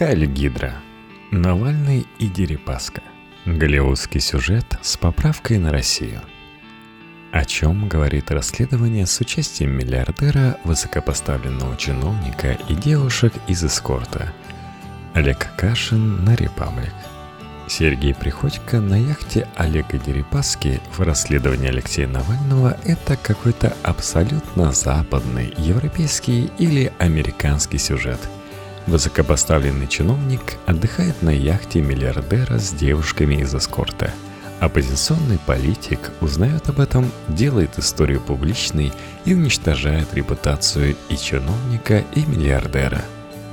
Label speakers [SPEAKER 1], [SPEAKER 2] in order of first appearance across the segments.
[SPEAKER 1] Хайль Гидра. Навальный и Дерипаска. Голливудский сюжет с поправкой на Россию. О чем говорит расследование с участием миллиардера, высокопоставленного чиновника и девушек из эскорта. Олег Кашин на «Репаблик». Сергей Приходько на яхте Олега Дерипаски в расследовании Алексея Навального – это какой-то абсолютно западный, европейский или американский сюжет. Высокопоставленный чиновник отдыхает на яхте миллиардера с девушками из эскорта. Оппозиционный политик узнает об этом, делает историю публичной и уничтожает репутацию и чиновника, и миллиардера.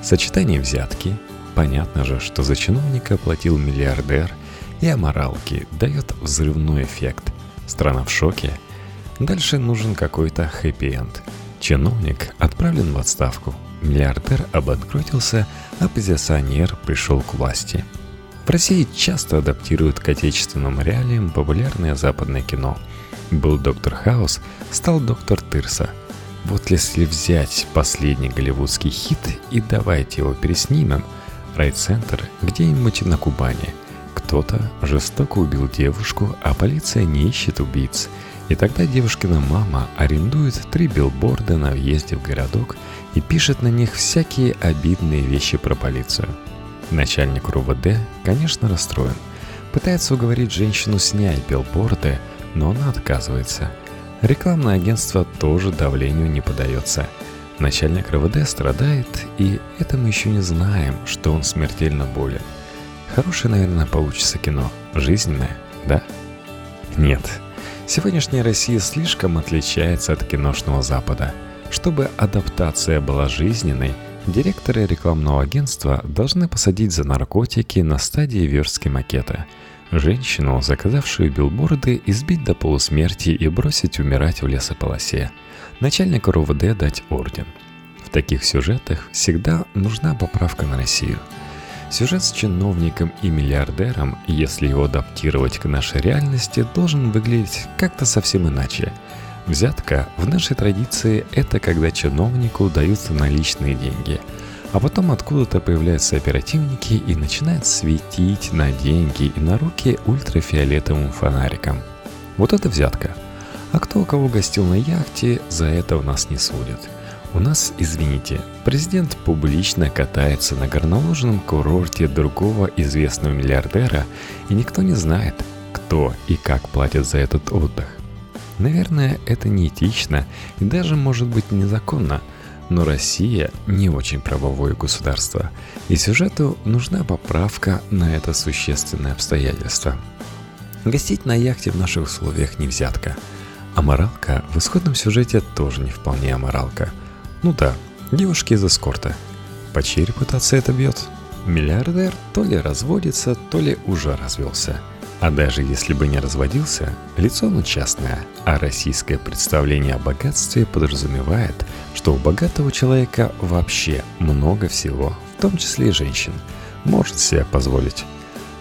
[SPEAKER 1] Сочетание взятки – Понятно же, что за чиновника платил миллиардер, и аморалки дает взрывной эффект. Страна в шоке. Дальше нужен какой-то хэппи-энд. Чиновник отправлен в отставку, миллиардер обанкротился, а позиционер пришел к власти. В России часто адаптируют к отечественным реалиям популярное западное кино. Был доктор Хаус, стал доктор Тырса. Вот если взять последний голливудский хит и давайте его переснимем – райцентр где-нибудь на Кубани. Кто-то жестоко убил девушку, а полиция не ищет убийц. И тогда девушкина мама арендует три билборда на въезде в городок и пишет на них всякие обидные вещи про полицию. Начальник РУВД, конечно, расстроен. Пытается уговорить женщину снять билборды, но она отказывается. Рекламное агентство тоже давлению не подается – Начальник РВД страдает, и это мы еще не знаем, что он смертельно болен. Хорошее, наверное, получится кино. Жизненное, да? Нет. Сегодняшняя Россия слишком отличается от киношного Запада. Чтобы адаптация была жизненной, директоры рекламного агентства должны посадить за наркотики на стадии верстки макета. Женщину, заказавшую билборды, избить до полусмерти и бросить умирать в лесополосе – начальнику РУВД дать орден. В таких сюжетах всегда нужна поправка на Россию. Сюжет с чиновником и миллиардером, если его адаптировать к нашей реальности, должен выглядеть как-то совсем иначе. Взятка в нашей традиции – это когда чиновнику даются наличные деньги, а потом откуда-то появляются оперативники и начинают светить на деньги и на руки ультрафиолетовым фонариком. Вот это взятка – а кто кого гостил на яхте, за это у нас не судят. У нас, извините, президент публично катается на горноложенном курорте другого известного миллиардера, и никто не знает, кто и как платит за этот отдых. Наверное, это неэтично и даже может быть незаконно, но Россия не очень правовое государство, и сюжету нужна поправка на это существенное обстоятельство. Гостить на яхте в наших условиях не взятка – Аморалка в исходном сюжете тоже не вполне аморалка. Ну да, девушки из эскорта. По чьей репутации это бьет? Миллиардер то ли разводится, то ли уже развелся. А даже если бы не разводился, лицо он частное, а российское представление о богатстве подразумевает, что у богатого человека вообще много всего, в том числе и женщин, может себе позволить.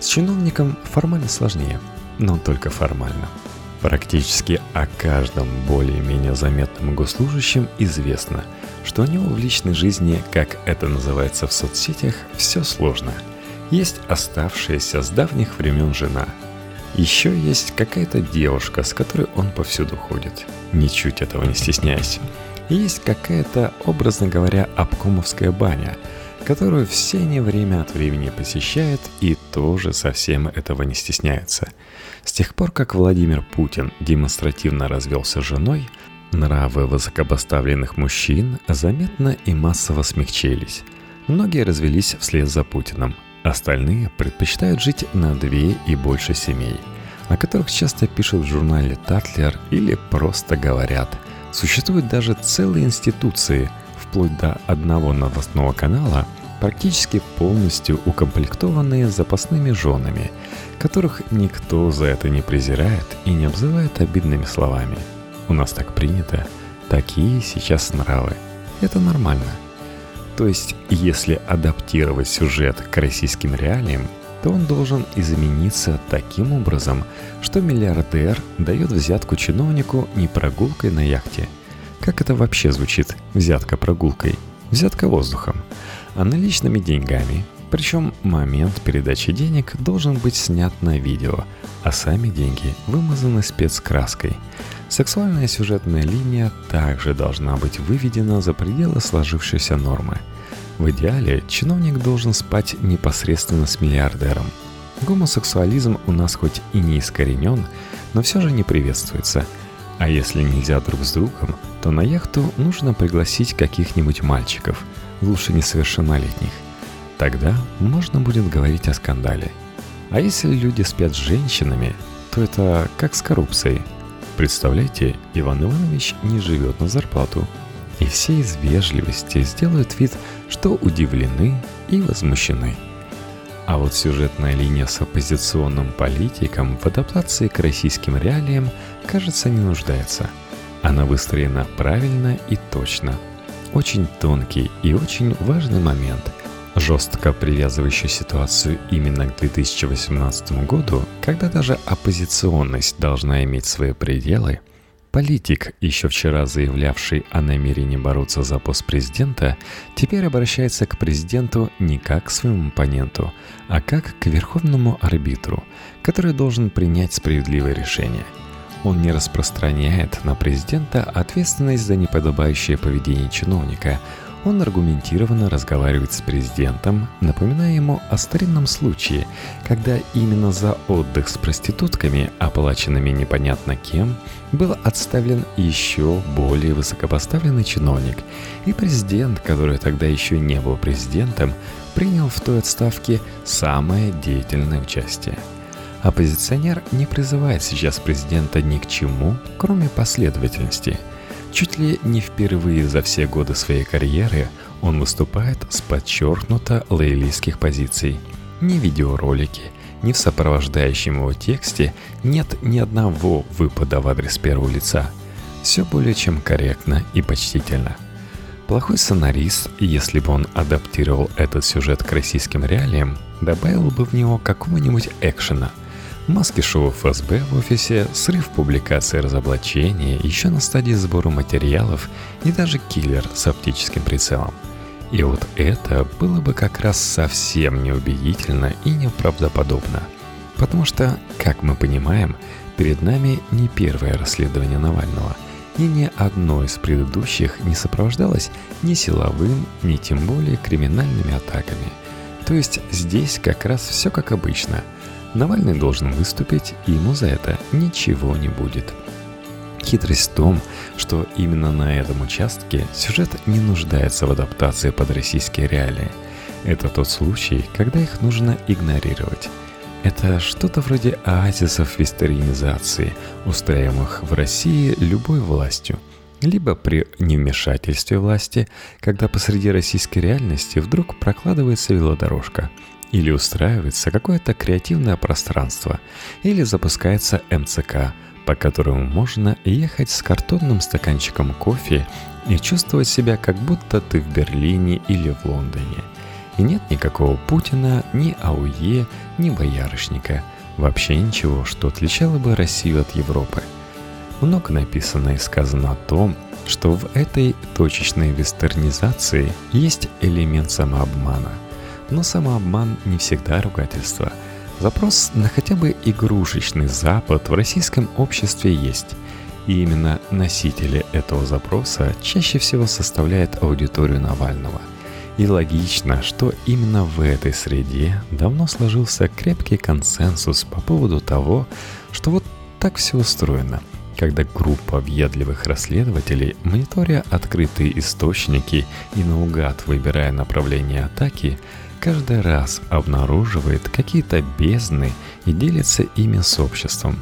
[SPEAKER 1] С чиновником формально сложнее, но только формально – Практически о каждом более-менее заметном госслужащем известно, что у него в личной жизни, как это называется в соцсетях, все сложно. Есть оставшаяся с давних времен жена. Еще есть какая-то девушка, с которой он повсюду ходит, ничуть этого не стесняясь. есть какая-то, образно говоря, обкомовская баня, которую все они время от времени посещают и тоже совсем этого не стесняются – с тех пор, как Владимир Путин демонстративно развелся с женой, нравы высокопоставленных мужчин заметно и массово смягчились. Многие развелись вслед за Путиным, остальные предпочитают жить на две и больше семей, о которых часто пишут в журнале «Татлер» или просто говорят. Существуют даже целые институции, вплоть до одного новостного канала, практически полностью укомплектованные запасными женами – которых никто за это не презирает и не обзывает обидными словами. У нас так принято, такие сейчас нравы. Это нормально. То есть, если адаптировать сюжет к российским реалиям, то он должен измениться таким образом, что миллиардер дает взятку чиновнику не прогулкой на яхте. Как это вообще звучит, взятка прогулкой? Взятка воздухом. А наличными деньгами – Причем момент передачи денег должен быть снят на видео, а сами деньги вымазаны спецкраской. Сексуальная сюжетная линия также должна быть выведена за пределы сложившейся нормы. В идеале чиновник должен спать непосредственно с миллиардером. Гомосексуализм у нас хоть и не искоренен, но все же не приветствуется. А если нельзя друг с другом, то на яхту нужно пригласить каких-нибудь мальчиков, лучше несовершеннолетних. Тогда можно будет говорить о скандале. А если люди спят с женщинами, то это как с коррупцией. Представляете, Иван Иванович не живет на зарплату. И все из вежливости сделают вид, что удивлены и возмущены. А вот сюжетная линия с оппозиционным политиком в адаптации к российским реалиям, кажется, не нуждается. Она выстроена правильно и точно. Очень тонкий и очень важный момент – жестко привязывающий ситуацию именно к 2018 году, когда даже оппозиционность должна иметь свои пределы, политик, еще вчера заявлявший о намерении бороться за пост президента, теперь обращается к президенту не как к своему оппоненту, а как к верховному арбитру, который должен принять справедливое решение – он не распространяет на президента ответственность за неподобающее поведение чиновника, он аргументированно разговаривает с президентом, напоминая ему о старинном случае, когда именно за отдых с проститутками, оплаченными непонятно кем, был отставлен еще более высокопоставленный чиновник, и президент, который тогда еще не был президентом, принял в той отставке самое деятельное участие. Оппозиционер не призывает сейчас президента ни к чему, кроме последовательности – Чуть ли не впервые за все годы своей карьеры он выступает с подчеркнуто лоялистских позиций. Ни видеоролики, ни в сопровождающем его тексте нет ни одного выпада в адрес первого лица. Все более чем корректно и почтительно. Плохой сценарист, если бы он адаптировал этот сюжет к российским реалиям, добавил бы в него какого-нибудь экшена – Маски шоу ФСБ в офисе, срыв публикации разоблачения, еще на стадии сбора материалов и даже киллер с оптическим прицелом. И вот это было бы как раз совсем неубедительно и неправдоподобно. Потому что, как мы понимаем, перед нами не первое расследование Навального, и ни одно из предыдущих не сопровождалось ни силовым, ни тем более криминальными атаками. То есть здесь как раз все как обычно – Навальный должен выступить, и ему за это ничего не будет. Хитрость в том, что именно на этом участке сюжет не нуждается в адаптации под российские реалии. Это тот случай, когда их нужно игнорировать. Это что-то вроде оазисов вестеринизации, устраиваемых в России любой властью. Либо при невмешательстве власти, когда посреди российской реальности вдруг прокладывается велодорожка – или устраивается какое-то креативное пространство, или запускается МЦК, по которому можно ехать с картонным стаканчиком кофе и чувствовать себя, как будто ты в Берлине или в Лондоне. И нет никакого Путина, ни АУЕ, ни боярышника. Вообще ничего, что отличало бы Россию от Европы. Много написано и сказано о том, что в этой точечной вестернизации есть элемент самообмана – но самообман не всегда ругательство. Запрос на хотя бы игрушечный Запад в российском обществе есть. И именно носители этого запроса чаще всего составляют аудиторию Навального. И логично, что именно в этой среде давно сложился крепкий консенсус по поводу того, что вот так все устроено – когда группа въедливых расследователей, мониторя открытые источники и наугад выбирая направление атаки, каждый раз обнаруживает какие-то бездны и делится ими с обществом.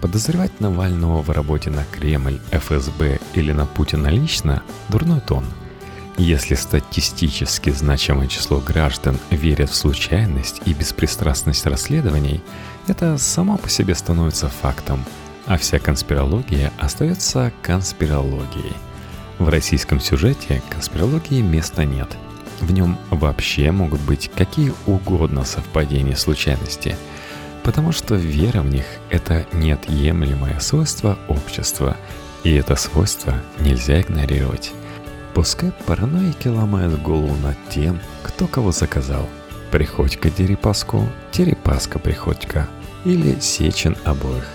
[SPEAKER 1] Подозревать Навального в работе на Кремль, ФСБ или на Путина лично – дурной тон. Если статистически значимое число граждан верят в случайность и беспристрастность расследований, это само по себе становится фактом, а вся конспирология остается конспирологией. В российском сюжете конспирологии места нет – в нем вообще могут быть какие угодно совпадения случайности, потому что вера в них – это неотъемлемое свойство общества, и это свойство нельзя игнорировать. Пускай параноики ломают голову над тем, кто кого заказал. Приходько Дерипаску, Терепаска Приходько или Сечин обоих.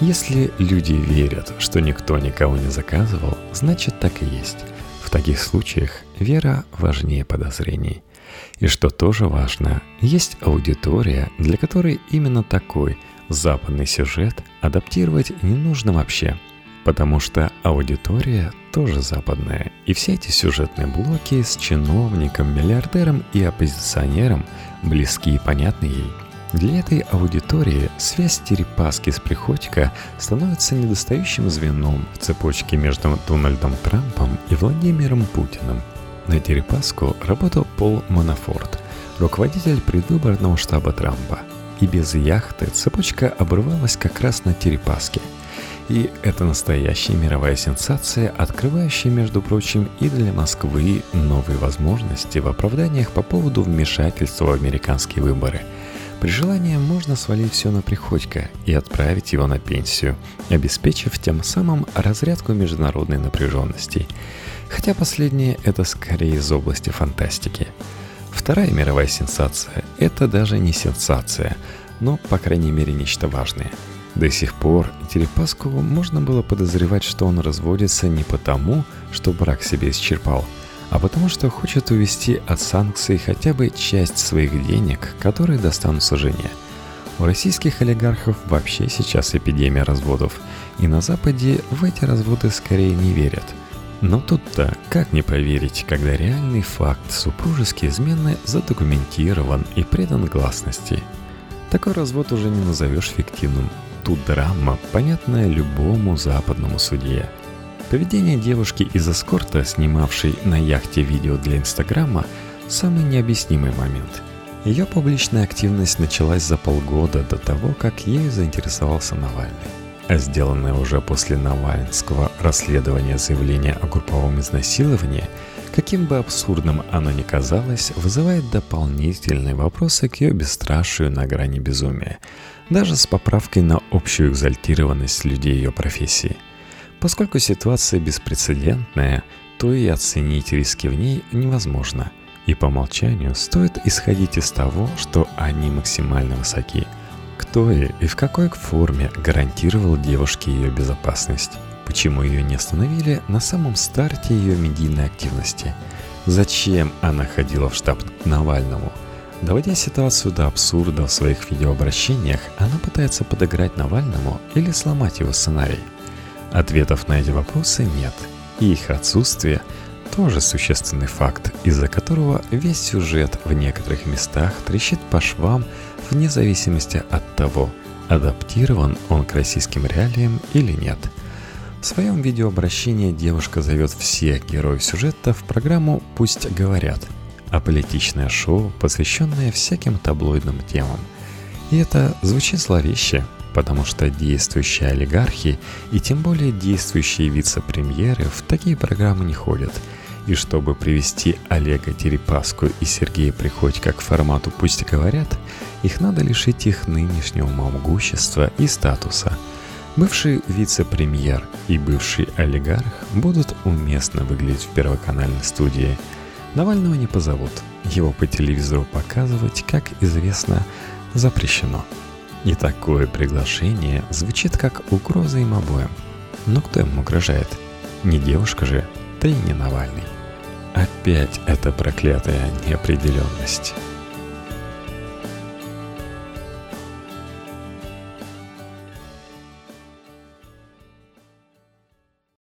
[SPEAKER 1] Если люди верят, что никто никого не заказывал, значит так и есть. Таких случаях вера важнее подозрений. И что тоже важно, есть аудитория, для которой именно такой западный сюжет адаптировать не нужно вообще – Потому что аудитория тоже западная, и все эти сюжетные блоки с чиновником, миллиардером и оппозиционером близки и понятны ей. Для этой аудитории связь Терепаски с Приходько становится недостающим звеном в цепочке между Дональдом Трампом и Владимиром Путиным. На Терепаску работал Пол Манафорт, руководитель предвыборного штаба Трампа. И без яхты цепочка обрывалась как раз на Терепаске – и это настоящая мировая сенсация, открывающая, между прочим, и для Москвы новые возможности в оправданиях по поводу вмешательства в американские выборы. При желании можно свалить все на Приходько и отправить его на пенсию, обеспечив тем самым разрядку международной напряженности. Хотя последнее – это скорее из области фантастики. Вторая мировая сенсация – это даже не сенсация, но, по крайней мере, нечто важное – до сих пор Терепаску можно было подозревать, что он разводится не потому, что брак себе исчерпал, а потому что хочет увести от санкций хотя бы часть своих денег, которые достанутся жене. У российских олигархов вообще сейчас эпидемия разводов, и на Западе в эти разводы скорее не верят. Но тут-то как не поверить, когда реальный факт супружеской измены задокументирован и предан гласности. Такой развод уже не назовешь фиктивным, тут драма, понятная любому западному судье. Поведение девушки из эскорта, снимавшей на яхте видео для Инстаграма, самый необъяснимый момент. Ее публичная активность началась за полгода до того, как ею заинтересовался Навальный. А сделанное уже после навальнского расследования заявление о групповом изнасиловании, каким бы абсурдным оно ни казалось, вызывает дополнительные вопросы к ее бесстрашию на грани безумия – даже с поправкой на общую экзальтированность людей ее профессии. Поскольку ситуация беспрецедентная, то и оценить риски в ней невозможно, и по умолчанию стоит исходить из того, что они максимально высоки. Кто и, и в какой форме гарантировал девушке ее безопасность? Почему ее не остановили на самом старте ее медийной активности? Зачем она ходила в штаб к Навальному – Доводя ситуацию до абсурда в своих видеообращениях, она пытается подыграть Навальному или сломать его сценарий. Ответов на эти вопросы нет, и их отсутствие тоже существенный факт, из-за которого весь сюжет в некоторых местах трещит по швам вне зависимости от того, адаптирован он к российским реалиям или нет. В своем видеообращении девушка зовет всех героев сюжета в программу «Пусть говорят», а политичное шоу, посвященное всяким таблоидным темам. И это звучит зловеще, потому что действующие олигархи и тем более действующие вице-премьеры в такие программы не ходят. И чтобы привести Олега Терепаску и Сергея Приходько к формату «Пусть говорят», их надо лишить их нынешнего могущества и статуса. Бывший вице-премьер и бывший олигарх будут уместно выглядеть в первоканальной студии – Навального не позовут. Его по телевизору показывать, как известно, запрещено. И такое приглашение звучит как угроза им обоим. Но кто ему угрожает? Не девушка же, да и не Навальный. Опять эта проклятая неопределенность.